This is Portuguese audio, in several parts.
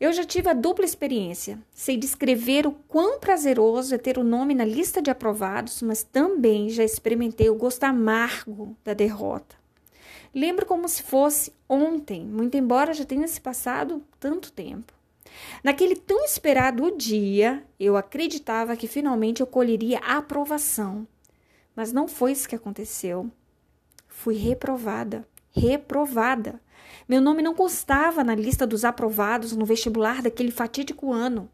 Eu já tive a dupla experiência. Sei descrever o quão prazeroso é ter o nome na lista de aprovados, mas também já experimentei o gosto amargo da derrota. Lembro como se fosse ontem, muito embora já tenha se passado tanto tempo. Naquele tão esperado dia, eu acreditava que finalmente eu colheria a aprovação. Mas não foi isso que aconteceu. Fui reprovada. Reprovada. Meu nome não constava na lista dos aprovados no vestibular daquele fatídico ano.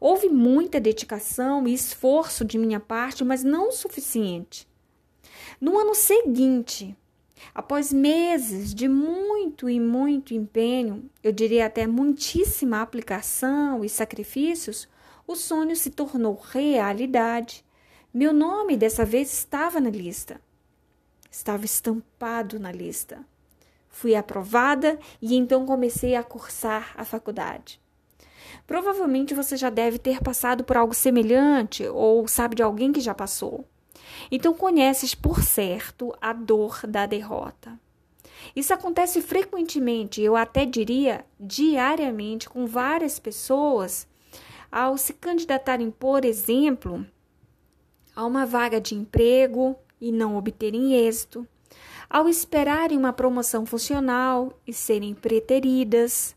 Houve muita dedicação e esforço de minha parte, mas não o suficiente. No ano seguinte, após meses de muito e muito empenho, eu diria até muitíssima aplicação e sacrifícios, o sonho se tornou realidade. Meu nome dessa vez estava na lista. Estava estampado na lista. Fui aprovada e então comecei a cursar a faculdade. Provavelmente você já deve ter passado por algo semelhante ou sabe de alguém que já passou. Então conheces por certo a dor da derrota. Isso acontece frequentemente, eu até diria diariamente, com várias pessoas ao se candidatarem, por exemplo, a uma vaga de emprego e não obterem êxito, ao esperarem uma promoção funcional e serem preteridas.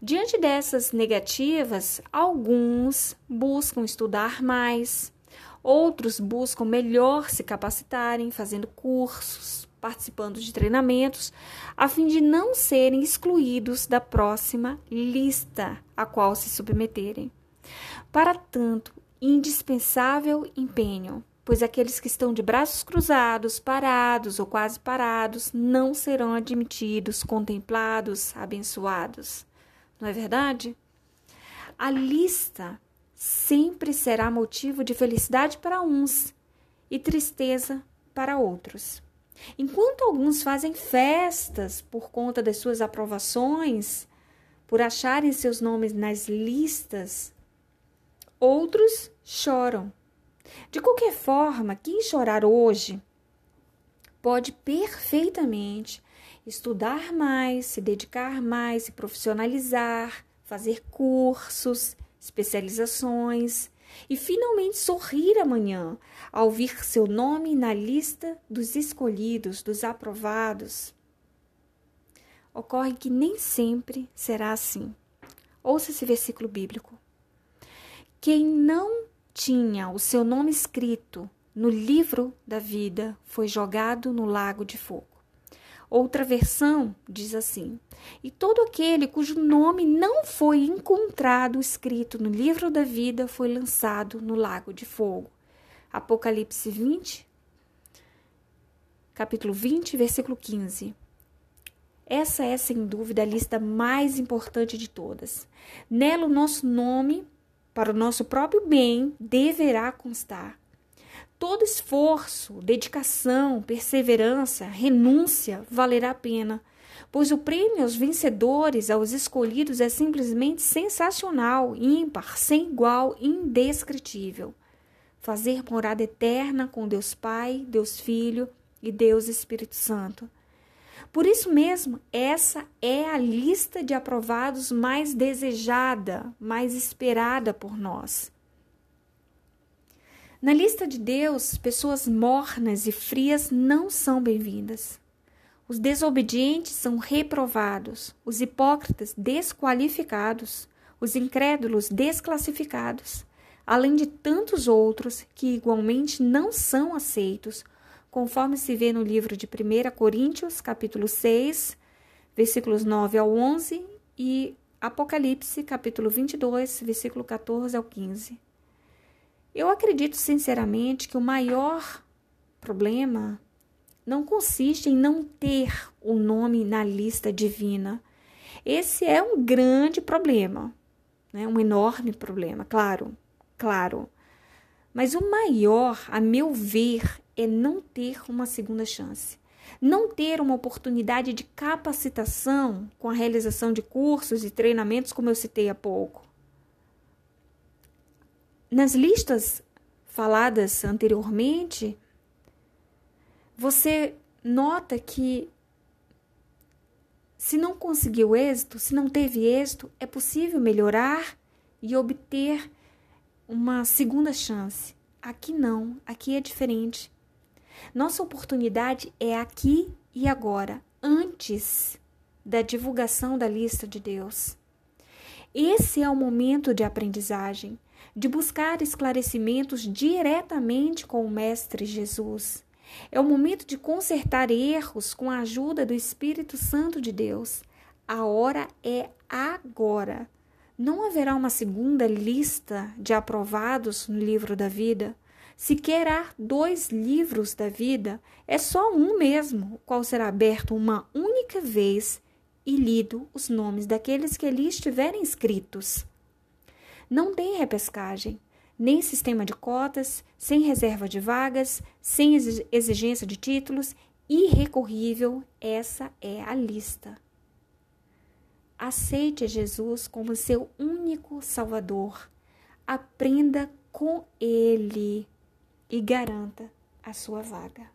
Diante dessas negativas, alguns buscam estudar mais, outros buscam melhor se capacitarem, fazendo cursos, participando de treinamentos, a fim de não serem excluídos da próxima lista a qual se submeterem. Para tanto, indispensável empenho pois aqueles que estão de braços cruzados, parados ou quase parados, não serão admitidos, contemplados, abençoados. Não é verdade? A lista sempre será motivo de felicidade para uns e tristeza para outros. Enquanto alguns fazem festas por conta das suas aprovações, por acharem seus nomes nas listas, outros choram de qualquer forma, quem chorar hoje pode perfeitamente estudar mais, se dedicar mais, se profissionalizar, fazer cursos, especializações e finalmente sorrir amanhã ao vir seu nome na lista dos escolhidos, dos aprovados. Ocorre que nem sempre será assim. Ouça esse versículo bíblico. Quem não tinha o seu nome escrito no livro da vida foi jogado no lago de fogo. Outra versão diz assim: E todo aquele cujo nome não foi encontrado escrito no livro da vida foi lançado no lago de fogo. Apocalipse 20, capítulo 20, versículo 15. Essa é, sem dúvida, a lista mais importante de todas. Nela, o nosso nome para o nosso próprio bem deverá constar. Todo esforço, dedicação, perseverança, renúncia valerá a pena, pois o prêmio aos vencedores, aos escolhidos, é simplesmente sensacional, ímpar, sem igual, indescritível. Fazer morada eterna com Deus Pai, Deus Filho e Deus Espírito Santo. Por isso mesmo, essa é a lista de aprovados mais desejada, mais esperada por nós. Na lista de Deus, pessoas mornas e frias não são bem-vindas. Os desobedientes são reprovados, os hipócritas desqualificados, os incrédulos desclassificados, além de tantos outros que igualmente não são aceitos conforme se vê no livro de 1 Coríntios, capítulo 6, versículos 9 ao 11 e Apocalipse, capítulo 22, versículo 14 ao 15. Eu acredito sinceramente que o maior problema não consiste em não ter o nome na lista divina. Esse é um grande problema, né? um enorme problema, claro, claro. Mas o maior, a meu ver, é não ter uma segunda chance. Não ter uma oportunidade de capacitação com a realização de cursos e treinamentos, como eu citei há pouco. Nas listas faladas anteriormente, você nota que Se não conseguiu êxito, se não teve êxito, é possível melhorar e obter uma segunda chance. Aqui não, aqui é diferente. Nossa oportunidade é aqui e agora, antes da divulgação da lista de Deus. Esse é o momento de aprendizagem, de buscar esclarecimentos diretamente com o Mestre Jesus. É o momento de consertar erros com a ajuda do Espírito Santo de Deus. A hora é agora. Não haverá uma segunda lista de aprovados no livro da vida. Se há dois livros da vida, é só um mesmo, o qual será aberto uma única vez e lido os nomes daqueles que ali estiverem escritos. Não tem repescagem nem sistema de cotas, sem reserva de vagas, sem exigência de títulos, irrecorrível, essa é a lista. Aceite Jesus como seu único Salvador. Aprenda com Ele e garanta a sua vaga.